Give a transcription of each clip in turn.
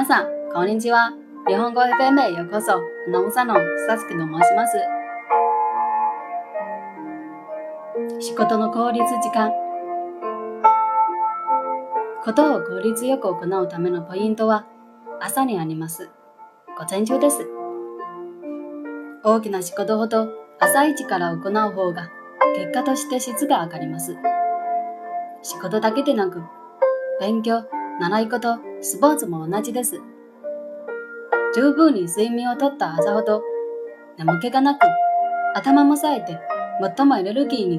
皆さん、こんにちは。日本語 FM へようこそ。アナウンサーのさつきと申します。仕事の効率時間。ことを効率よく行うためのポイントは朝にあります。午前中です。大きな仕事ほど朝一から行う方が結果として質が上がります。仕事だけでなく、勉強、習い事、スポーツも同じです。十分に睡眠をとった朝ほど、眠気がなく、頭も冴えて、最もエネルギーに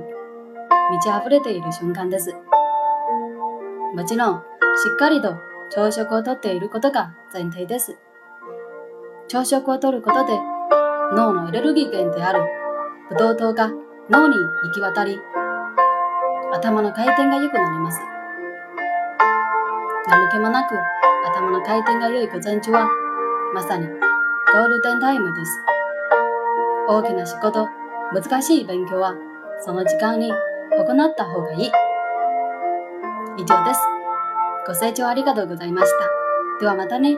満ち溢れている瞬間です。もちろん、しっかりと朝食をとっていることが前提です。朝食をとることで、脳のエネルギー源であるブドウ糖が脳に行き渡り、頭の回転が良くなります。寒気もなく頭の回転が良い午前中はまさにゴールデンタイムです。大きな仕事、難しい勉強はその時間に行った方がいい。以上です。ご清聴ありがとうございました。ではまたね。